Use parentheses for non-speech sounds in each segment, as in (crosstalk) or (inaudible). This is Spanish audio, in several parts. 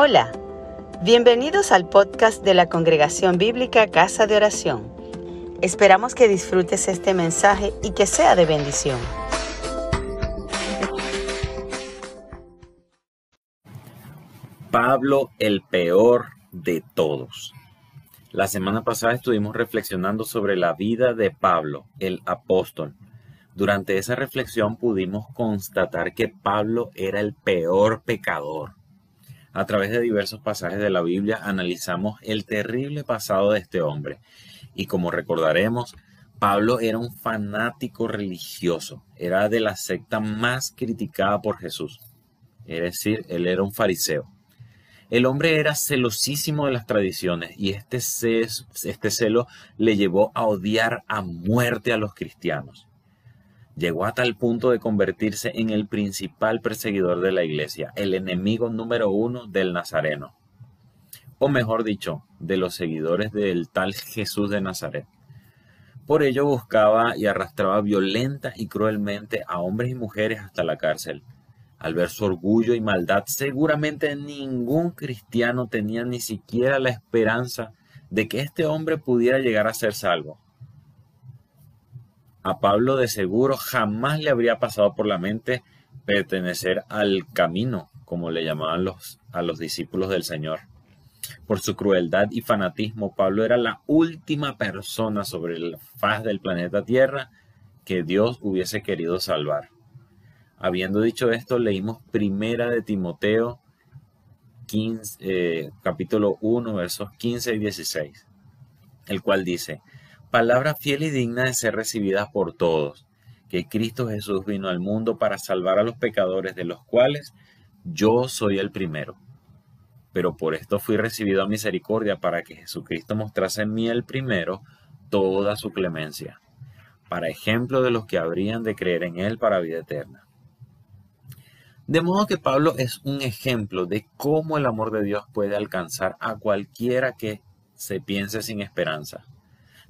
Hola, bienvenidos al podcast de la Congregación Bíblica Casa de Oración. Esperamos que disfrutes este mensaje y que sea de bendición. Pablo el peor de todos. La semana pasada estuvimos reflexionando sobre la vida de Pablo, el apóstol. Durante esa reflexión pudimos constatar que Pablo era el peor pecador a través de diversos pasajes de la Biblia analizamos el terrible pasado de este hombre. Y como recordaremos, Pablo era un fanático religioso, era de la secta más criticada por Jesús. Es decir, él era un fariseo. El hombre era celosísimo de las tradiciones y este, este celo le llevó a odiar a muerte a los cristianos llegó a tal punto de convertirse en el principal perseguidor de la iglesia, el enemigo número uno del Nazareno, o mejor dicho, de los seguidores del tal Jesús de Nazaret. Por ello buscaba y arrastraba violenta y cruelmente a hombres y mujeres hasta la cárcel. Al ver su orgullo y maldad, seguramente ningún cristiano tenía ni siquiera la esperanza de que este hombre pudiera llegar a ser salvo. A Pablo de seguro jamás le habría pasado por la mente pertenecer al camino, como le llamaban a los discípulos del Señor. Por su crueldad y fanatismo, Pablo era la última persona sobre la faz del planeta Tierra que Dios hubiese querido salvar. Habiendo dicho esto, leímos primera de Timoteo 15, eh, capítulo 1, versos 15 y 16, el cual dice, palabra fiel y digna de ser recibida por todos, que Cristo Jesús vino al mundo para salvar a los pecadores, de los cuales yo soy el primero. Pero por esto fui recibido a misericordia para que Jesucristo mostrase en mí el primero toda su clemencia, para ejemplo de los que habrían de creer en Él para vida eterna. De modo que Pablo es un ejemplo de cómo el amor de Dios puede alcanzar a cualquiera que se piense sin esperanza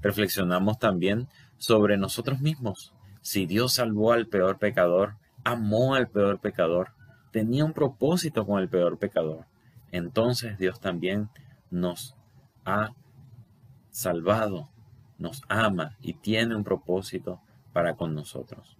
reflexionamos también sobre nosotros mismos. Si Dios salvó al peor pecador, amó al peor pecador, tenía un propósito con el peor pecador, entonces Dios también nos ha salvado, nos ama y tiene un propósito para con nosotros.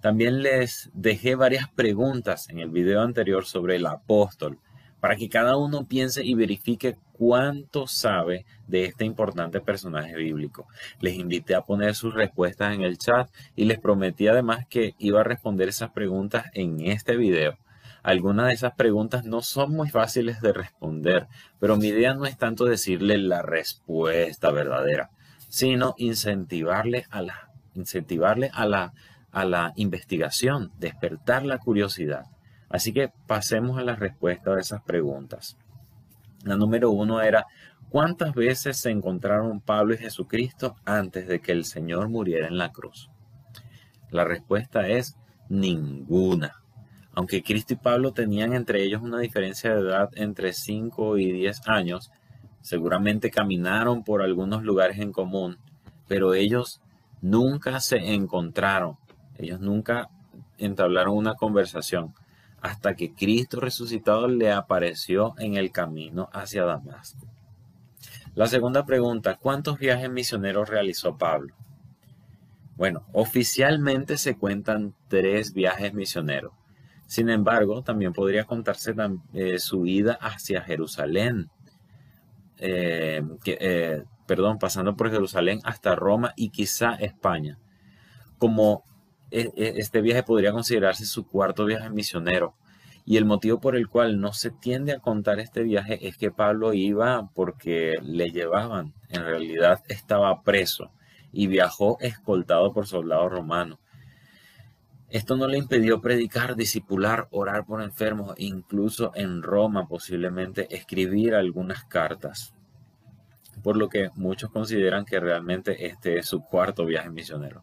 También les dejé varias preguntas en el video anterior sobre el apóstol, para que cada uno piense y verifique cuánto sabe de este importante personaje bíblico. Les invité a poner sus respuestas en el chat y les prometí además que iba a responder esas preguntas en este video. Algunas de esas preguntas no son muy fáciles de responder, pero mi idea no es tanto decirle la respuesta verdadera, sino incentivarle a la, a la, a la investigación, despertar la curiosidad. Así que pasemos a la respuesta de esas preguntas. La número uno era, ¿cuántas veces se encontraron Pablo y Jesucristo antes de que el Señor muriera en la cruz? La respuesta es ninguna. Aunque Cristo y Pablo tenían entre ellos una diferencia de edad entre 5 y 10 años, seguramente caminaron por algunos lugares en común, pero ellos nunca se encontraron, ellos nunca entablaron una conversación hasta que Cristo resucitado le apareció en el camino hacia Damasco. La segunda pregunta, ¿cuántos viajes misioneros realizó Pablo? Bueno, oficialmente se cuentan tres viajes misioneros. Sin embargo, también podría contarse eh, su ida hacia Jerusalén, eh, eh, perdón, pasando por Jerusalén hasta Roma y quizá España. Como este viaje podría considerarse su cuarto viaje misionero. Y el motivo por el cual no se tiende a contar este viaje es que Pablo iba porque le llevaban. En realidad estaba preso y viajó escoltado por soldados romanos. Esto no le impidió predicar, discipular, orar por enfermos, incluso en Roma posiblemente escribir algunas cartas. Por lo que muchos consideran que realmente este es su cuarto viaje misionero.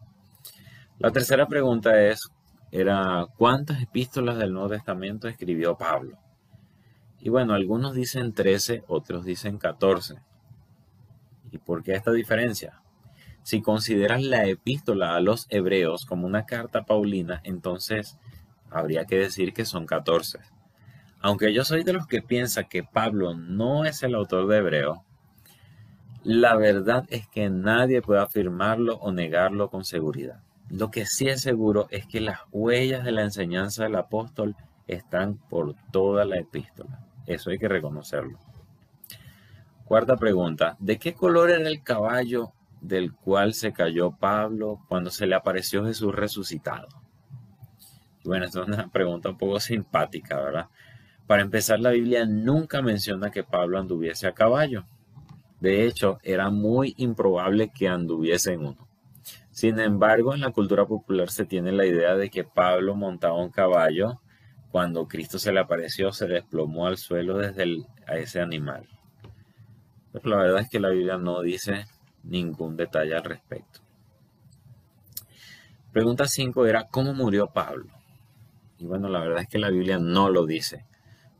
La tercera pregunta es, era ¿cuántas epístolas del Nuevo Testamento escribió Pablo? Y bueno, algunos dicen 13, otros dicen 14. ¿Y por qué esta diferencia? Si consideras la epístola a los hebreos como una carta paulina, entonces habría que decir que son 14. Aunque yo soy de los que piensa que Pablo no es el autor de Hebreo, la verdad es que nadie puede afirmarlo o negarlo con seguridad. Lo que sí es seguro es que las huellas de la enseñanza del apóstol están por toda la epístola. Eso hay que reconocerlo. Cuarta pregunta. ¿De qué color era el caballo del cual se cayó Pablo cuando se le apareció Jesús resucitado? Bueno, es una pregunta un poco simpática, ¿verdad? Para empezar, la Biblia nunca menciona que Pablo anduviese a caballo. De hecho, era muy improbable que anduviese en uno. Sin embargo, en la cultura popular se tiene la idea de que Pablo montaba un caballo. Cuando Cristo se le apareció, se desplomó al suelo desde a ese animal. Pero la verdad es que la Biblia no dice ningún detalle al respecto. Pregunta 5 era, ¿cómo murió Pablo? Y bueno, la verdad es que la Biblia no lo dice.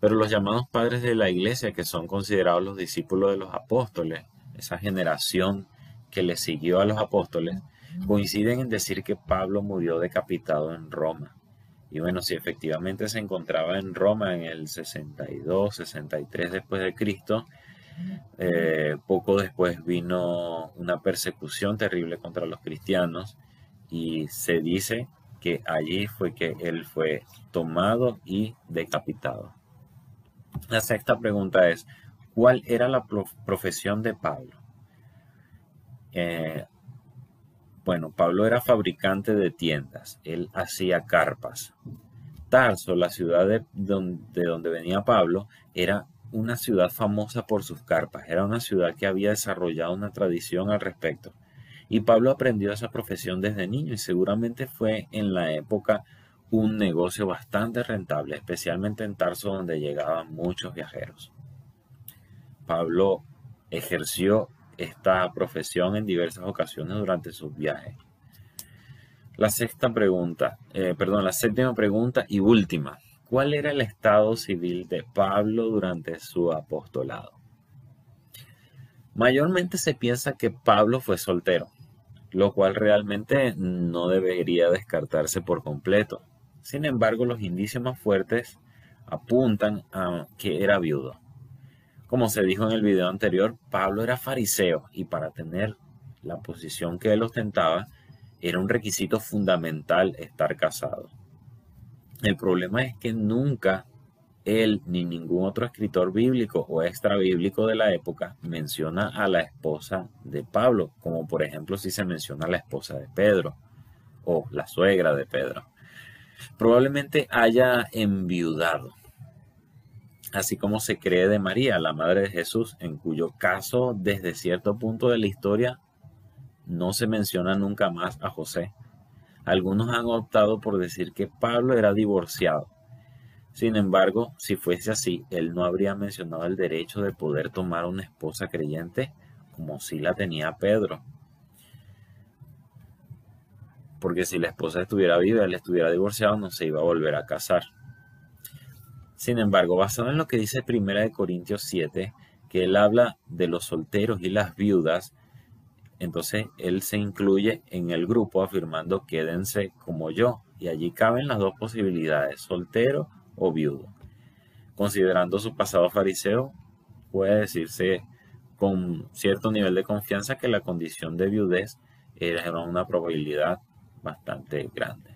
Pero los llamados padres de la iglesia, que son considerados los discípulos de los apóstoles, esa generación que le siguió a los apóstoles, coinciden en decir que Pablo murió decapitado en Roma. Y bueno, si efectivamente se encontraba en Roma en el 62, 63 después de Cristo, eh, poco después vino una persecución terrible contra los cristianos y se dice que allí fue que él fue tomado y decapitado. La sexta pregunta es, ¿cuál era la profesión de Pablo? Eh, bueno, Pablo era fabricante de tiendas, él hacía carpas. Tarso, la ciudad de donde, venía Pablo, era una ciudad famosa por sus carpas, era una ciudad que había desarrollado una tradición al respecto. Y Pablo aprendió esa profesión desde niño y seguramente fue en la época un negocio bastante rentable, especialmente en Tarso donde llegaban muchos viajeros. Pablo ejerció esta profesión en diversas ocasiones durante sus viajes. La sexta pregunta, eh, perdón, la séptima pregunta y última. ¿Cuál era el estado civil de Pablo durante su apostolado? Mayormente se piensa que Pablo fue soltero, lo cual realmente no debería descartarse por completo. Sin embargo, los indicios más fuertes apuntan a que era viudo. Como se dijo en el video anterior, Pablo era fariseo y para tener la posición que él ostentaba era un requisito fundamental estar casado. El problema es que nunca él ni ningún otro escritor bíblico o extra bíblico de la época menciona a la esposa de Pablo, como por ejemplo si se menciona a la esposa de Pedro o la suegra de Pedro. Probablemente haya enviudado así como se cree de María, la madre de Jesús, en cuyo caso desde cierto punto de la historia no se menciona nunca más a José. Algunos han optado por decir que Pablo era divorciado. Sin embargo, si fuese así, él no habría mencionado el derecho de poder tomar una esposa creyente como si la tenía Pedro. Porque si la esposa estuviera viva, él estuviera divorciado, no se iba a volver a casar. Sin embargo, basado en lo que dice 1 Corintios 7, que él habla de los solteros y las viudas, entonces él se incluye en el grupo afirmando quédense como yo. Y allí caben las dos posibilidades, soltero o viudo. Considerando su pasado fariseo, puede decirse con cierto nivel de confianza que la condición de viudez era una probabilidad bastante grande.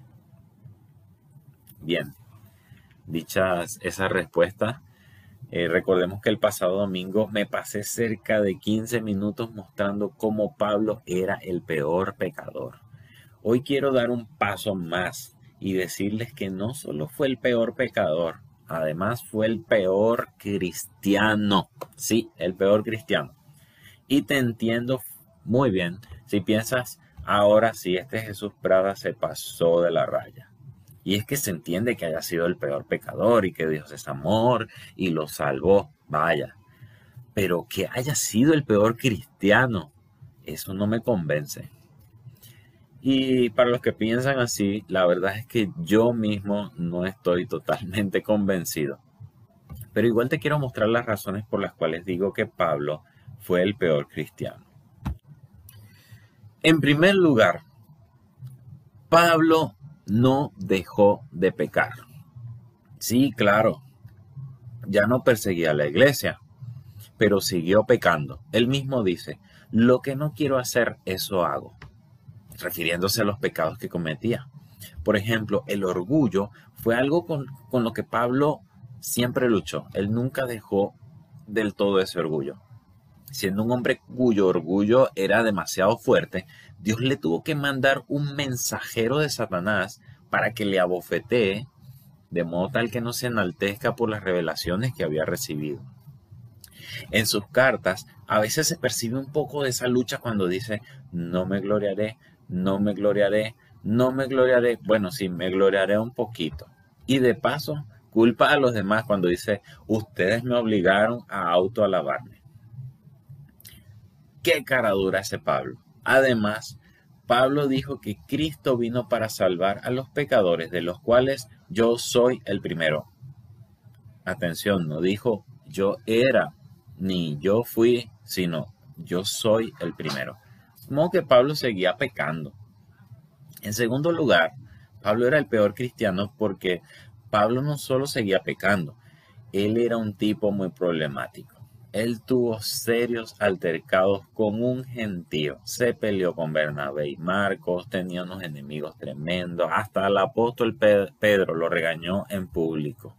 Bien, dichas esas respuestas. Eh, recordemos que el pasado domingo me pasé cerca de 15 minutos mostrando cómo Pablo era el peor pecador. Hoy quiero dar un paso más y decirles que no solo fue el peor pecador, además fue el peor cristiano. Sí, el peor cristiano. Y te entiendo muy bien si piensas, ahora sí, este Jesús Prada se pasó de la raya. Y es que se entiende que haya sido el peor pecador y que Dios es amor y lo salvó, vaya. Pero que haya sido el peor cristiano, eso no me convence. Y para los que piensan así, la verdad es que yo mismo no estoy totalmente (laughs) convencido. Pero igual te quiero mostrar las razones por las cuales digo que Pablo fue el peor cristiano. En primer lugar, Pablo no dejó de pecar. Sí, claro. ya no perseguía a la iglesia, pero siguió pecando. Él mismo dice, lo que no quiero hacer, eso hago, refiriéndose a los pecados que cometía. Por ejemplo, el orgullo fue algo con, con lo que Pablo siempre luchó. Él nunca dejó del todo ese orgullo. Siendo un hombre cuyo orgullo era demasiado fuerte, Dios le tuvo que mandar un mensajero de Satanás para que le abofetee, de modo tal que no se enaltezca por las revelaciones que había recibido. En sus cartas a veces se percibe un poco de esa lucha cuando dice, no me gloriaré, no me gloriaré, no me gloriaré. Bueno, sí, me gloriaré un poquito. Y de paso, culpa a los demás cuando dice, ustedes me obligaron a autoalabarme. Qué cara dura ese Pablo. Además, Pablo dijo que Cristo vino para salvar a los pecadores, de los cuales yo soy el primero. Atención, no dijo yo era, ni yo fui, sino yo soy el primero. Como que Pablo seguía pecando. En segundo lugar, Pablo era el peor cristiano porque Pablo no solo seguía pecando, él era un tipo muy problemático. Él tuvo serios altercados con un gentío. Se peleó con Bernabé y Marcos, tenía unos enemigos tremendos. Hasta el apóstol Pedro lo regañó en público.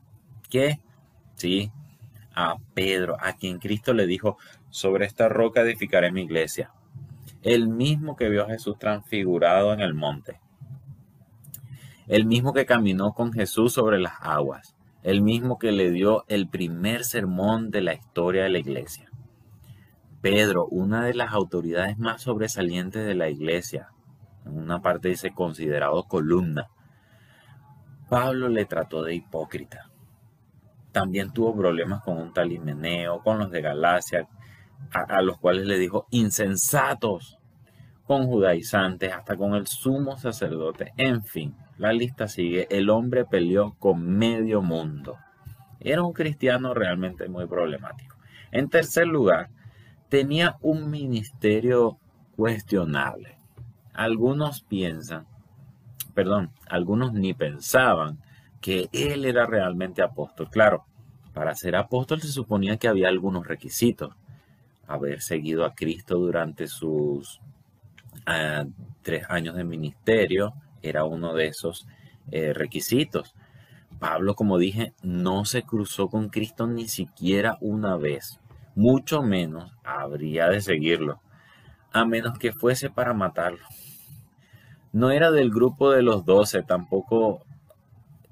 ¿Qué? Sí, a Pedro, a quien Cristo le dijo, sobre esta roca edificaré mi iglesia. El mismo que vio a Jesús transfigurado en el monte el mismo que caminó con Jesús sobre las aguas, el mismo que le dio el primer sermón de la historia de la iglesia. Pedro, una de las autoridades más sobresalientes de la iglesia, en una parte dice considerado columna, Pablo le trató de hipócrita. También tuvo problemas con un tal Himeneo, con los de Galacia, a, a los cuales le dijo insensatos, con judaizantes, hasta con el sumo sacerdote, en fin la lista sigue. El hombre peleó con medio mundo. Era un cristiano realmente muy problemático. En tercer lugar, tenía un ministerio cuestionable. Algunos piensan, perdón, algunos ni pensaban que él era realmente apóstol. Claro, para ser apóstol se suponía que había algunos requisitos. Haber seguido a Cristo durante sus ah, tres años de ministerio, era uno de esos eh, requisitos. Pablo, como dije, no se cruzó con Cristo ni siquiera una vez, mucho menos habría de seguirlo, a menos que fuese para matarlo. No era del grupo de los doce, tampoco,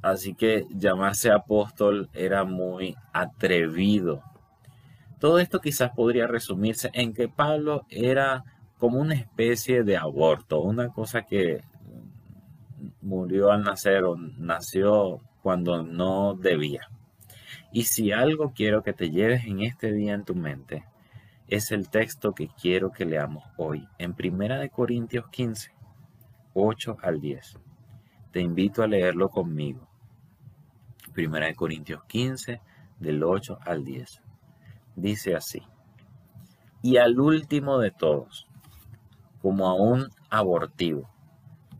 así que llamarse apóstol era muy atrevido. Todo esto quizás podría resumirse en que Pablo era como una especie de aborto, una cosa que murió al nacer o nació cuando no debía. Y si algo quiero que te lleves en este día en tu mente, es el texto que quiero que leamos hoy, en Primera de Corintios 15, 8 al 10. Te invito a leerlo conmigo. Primera de Corintios 15, del 8 al 10. Dice así, y al último de todos, como a un abortivo,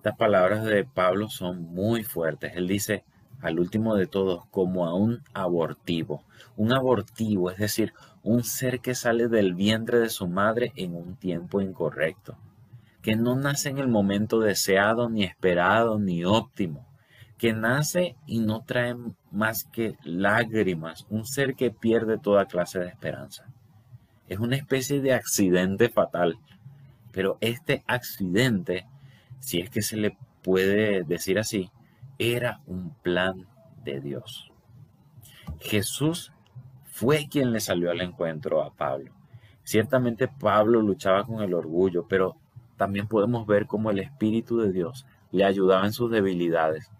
Estas palabras de Pablo son muy fuertes. Él dice, al último de todos, como a un abortivo. Un abortivo, es decir, un ser que sale del vientre de su madre en un tiempo incorrecto, que no nace en el momento deseado, ni esperado, ni óptimo, que nace y no trae más que lágrimas, un ser que pierde toda clase de esperanza. Es una especie de accidente fatal, pero este accidente si es que se le puede decir así, era un plan de Dios. Jesús fue quien le salió al encuentro a Pablo. Ciertamente Pablo luchaba con el orgullo, pero también podemos ver cómo el Espíritu de Dios le ayudaba en sus debilidades.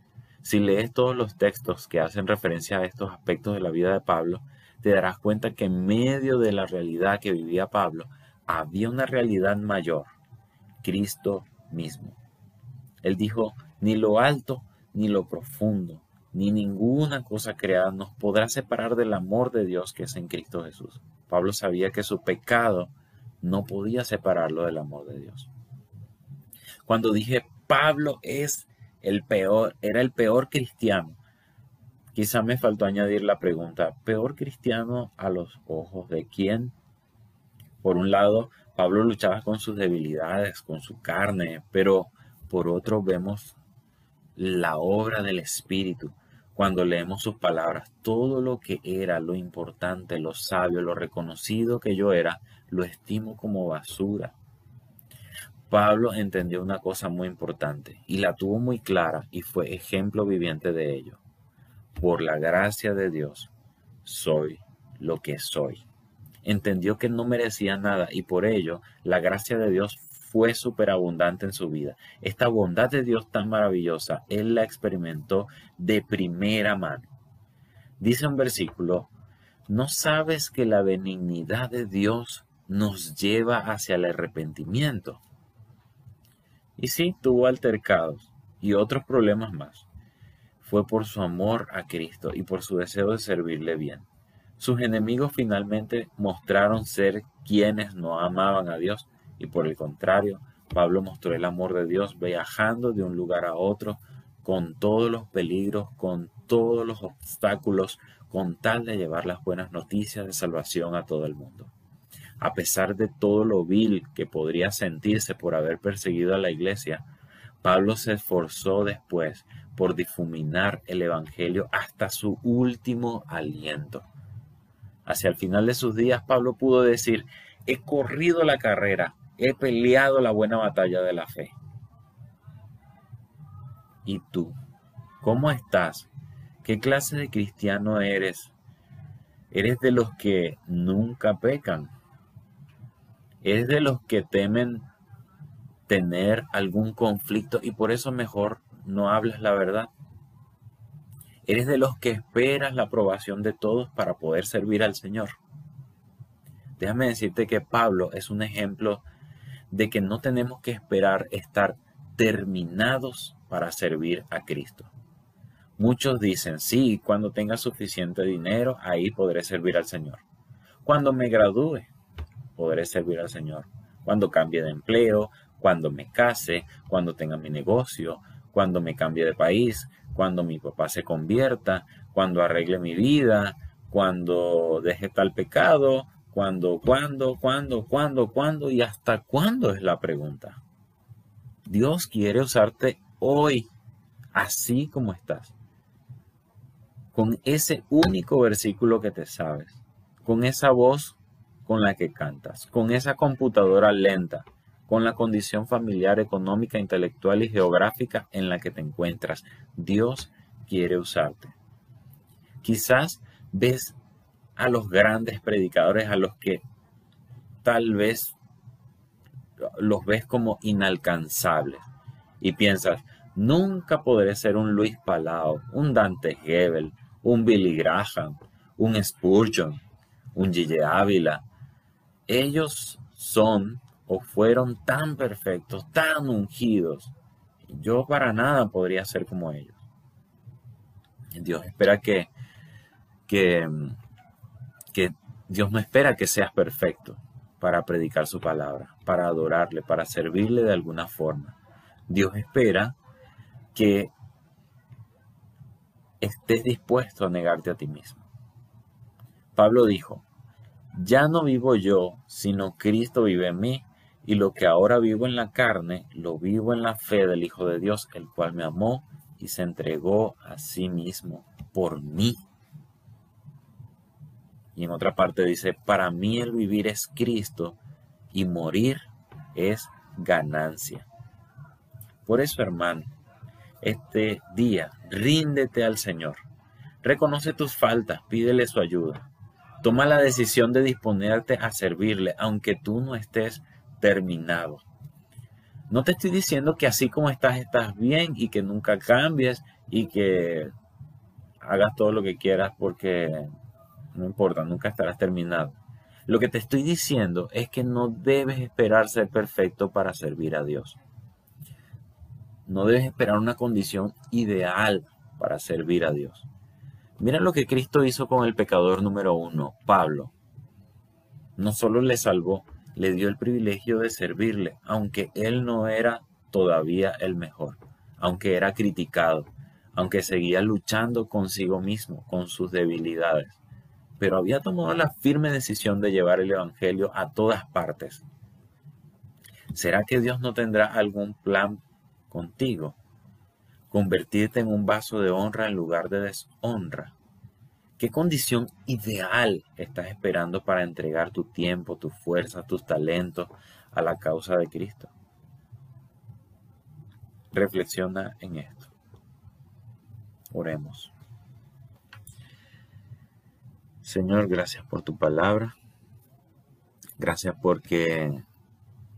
Si lees todos los textos que hacen referencia a estos aspectos de la vida de Pablo, te darás cuenta que en medio de la realidad que vivía Pablo, había una realidad mayor, Cristo mismo. Él dijo, ni lo alto, ni lo profundo, ni ninguna cosa creada nos podrá separar del amor de Dios que es en Cristo Jesús. Pablo sabía que su pecado no podía separarlo del amor de Dios. Cuando dije Pablo es el peor, era el peor cristiano, quizá me faltó añadir la pregunta, ¿peor cristiano a los ojos de quién? Por un lado, Pablo luchaba con sus debilidades, con su carne, pero por otro vemos la obra del Espíritu. Cuando leemos sus palabras, todo lo que era, lo importante, lo sabio, lo reconocido que yo era, lo estimo como basura. Pablo entendió una cosa muy importante y la tuvo muy clara y fue ejemplo viviente de ello. Por la gracia de Dios, soy lo que soy entendió que no merecía nada y por ello la gracia de Dios fue superabundante en su vida. Esta bondad de Dios tan maravillosa, él la experimentó de primera mano. Dice un versículo, ¿no sabes que la benignidad de Dios nos lleva hacia el arrepentimiento? Y sí, tuvo altercados y otros problemas más. Fue por su amor a Cristo y por su deseo de servirle bien. Sus enemigos finalmente mostraron ser quienes no amaban a Dios y por el contrario, Pablo mostró el amor de Dios viajando de un lugar a otro con todos los peligros, con todos los obstáculos, con tal de llevar las buenas noticias de salvación a todo el mundo. A pesar de todo lo vil que podría sentirse por haber perseguido a la iglesia, Pablo se esforzó después por difuminar el Evangelio hasta su último aliento. Hacia el final de sus días, Pablo pudo decir, he corrido la carrera, he peleado la buena batalla de la fe. ¿Y tú? ¿Cómo estás? ¿Qué clase de cristiano eres? ¿Eres de los que nunca pecan? ¿Eres de los que temen tener algún conflicto y por eso mejor no hablas la verdad? ¿Eres de los que esperas la aprobación de todos para poder servir al Señor? Déjame decirte que Pablo es un ejemplo de que no tenemos que esperar estar terminados para servir a Cristo. Muchos dicen, sí, cuando tenga suficiente dinero, ahí podré servir al Señor. Cuando me gradúe, podré servir al Señor. Cuando cambie de empleo, cuando me case, cuando tenga mi negocio, cuando me cambie de país, cuando mi papá se convierta, cuando arregle mi vida, cuando deje tal pecado, cuando, cuándo, cuándo, cuándo, cuándo y hasta cuándo es la pregunta. Dios quiere usarte hoy, así como estás, con ese único versículo que te sabes, con esa voz con la que cantas, con esa computadora lenta, con la condición familiar, económica, intelectual y geográfica en la que te encuentras. Dios quiere usarte. Quizás ves a los grandes predicadores, a los que tal vez los ves como inalcanzables y piensas, nunca podré ser un Luis Palau, un Dante Hebel, un Billy Graham, un Spurgeon, un Gille Ávila. Ellos son o fueron tan perfectos, tan ungidos. Yo para nada podría ser como ellos. Dios espera que, que, que Dios no espera que seas perfecto para predicar su palabra, para adorarle, para servirle de alguna forma. Dios espera que estés dispuesto a negarte a ti mismo. Pablo dijo, ya no vivo yo, sino Cristo vive en mí y lo que ahora vivo en la carne, lo vivo en la fe del Hijo de Dios, el cual me amó y se entregó a sí mismo por mí. Y en otra parte dice, para mí el vivir es Cristo y morir es ganancia. Por eso, hermano, este día ríndete al Señor. Reconoce tus faltas, pídele su ayuda. Toma la decisión de disponerte a servirle, aunque tú no estés terminado. No te estoy diciendo que así como estás, estás bien y que nunca cambies y que hagas todo lo que quieras porque no importa, nunca estarás terminado. Lo que te estoy diciendo es que no debes esperar ser perfecto para servir a Dios. No debes esperar una condición ideal para servir a Dios. Mira lo que Cristo hizo con el pecador número uno, Pablo. No solo le salvó, le dio el privilegio de servirle, aunque él no era todavía el mejor, aunque era criticado, aunque seguía luchando consigo mismo, con sus debilidades pero había tomado la firme decisión de llevar el Evangelio a todas partes. ¿Será que Dios no tendrá algún plan contigo? Convertirte en un vaso de honra en lugar de deshonra. ¿Qué condición ideal estás esperando para entregar tu tiempo, tus fuerzas, tus talentos a la causa de Cristo? Reflexiona en esto. Oremos. Señor, gracias por tu palabra. Gracias porque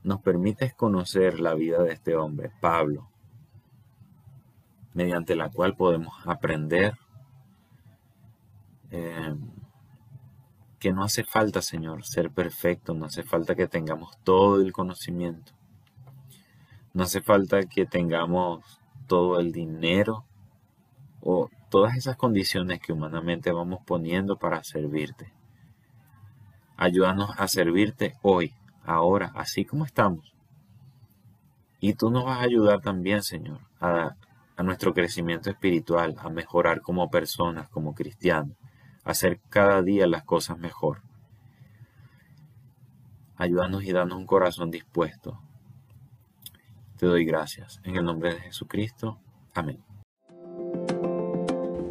nos permites conocer la vida de este hombre, Pablo, mediante la cual podemos aprender eh, que no hace falta, Señor, ser perfecto, no hace falta que tengamos todo el conocimiento, no hace falta que tengamos todo el dinero o todas esas condiciones que humanamente vamos poniendo para servirte. Ayúdanos a servirte hoy, ahora, así como estamos. Y tú nos vas a ayudar también, Señor, a, a nuestro crecimiento espiritual, a mejorar como personas, como cristianos, a hacer cada día las cosas mejor. Ayúdanos y danos un corazón dispuesto. Te doy gracias. En el nombre de Jesucristo. Amén.